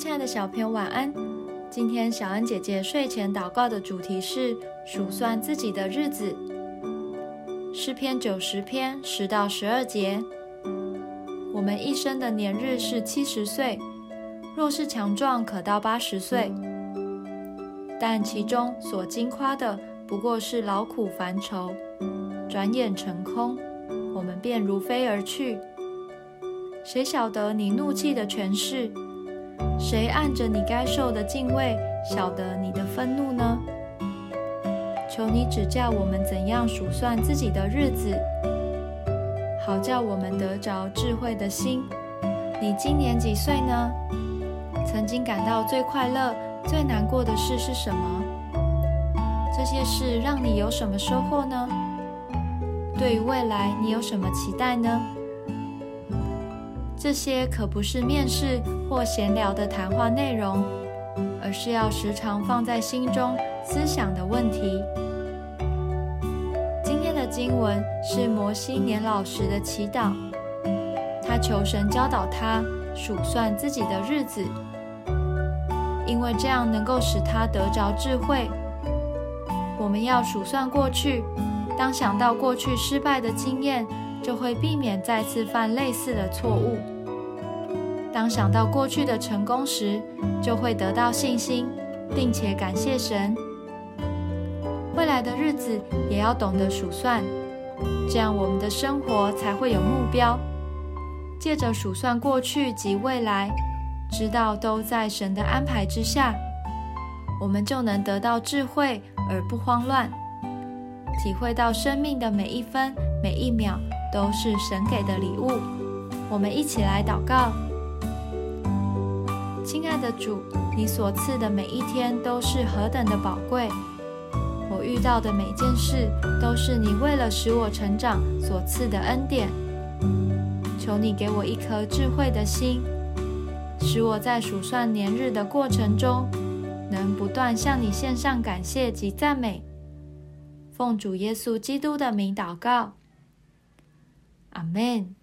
亲爱的小朋友，晚安。今天小恩姐姐睡前祷告的主题是数算自己的日子。诗篇九十篇十到十二节：我们一生的年日是七十岁，若是强壮，可到八十岁。但其中所经夸的，不过是劳苦烦愁，转眼成空，我们便如飞而去。谁晓得你怒气的权势？谁按着你该受的敬畏，晓得你的愤怒呢？求你指教我们怎样数算自己的日子，好叫我们得着智慧的心。你今年几岁呢？曾经感到最快乐、最难过的事是什么？这些事让你有什么收获呢？对于未来，你有什么期待呢？这些可不是面试或闲聊的谈话内容，而是要时常放在心中思想的问题。今天的经文是摩西年老时的祈祷，他求神教导他数算自己的日子，因为这样能够使他得着智慧。我们要数算过去，当想到过去失败的经验。就会避免再次犯类似的错误。当想到过去的成功时，就会得到信心，并且感谢神。未来的日子也要懂得数算，这样我们的生活才会有目标。借着数算过去及未来，知道都在神的安排之下，我们就能得到智慧而不慌乱，体会到生命的每一分每一秒。都是神给的礼物，我们一起来祷告。亲爱的主，你所赐的每一天都是何等的宝贵！我遇到的每件事都是你为了使我成长所赐的恩典。求你给我一颗智慧的心，使我在数算年日的过程中，能不断向你献上感谢及赞美。奉主耶稣基督的名祷告。 아멘.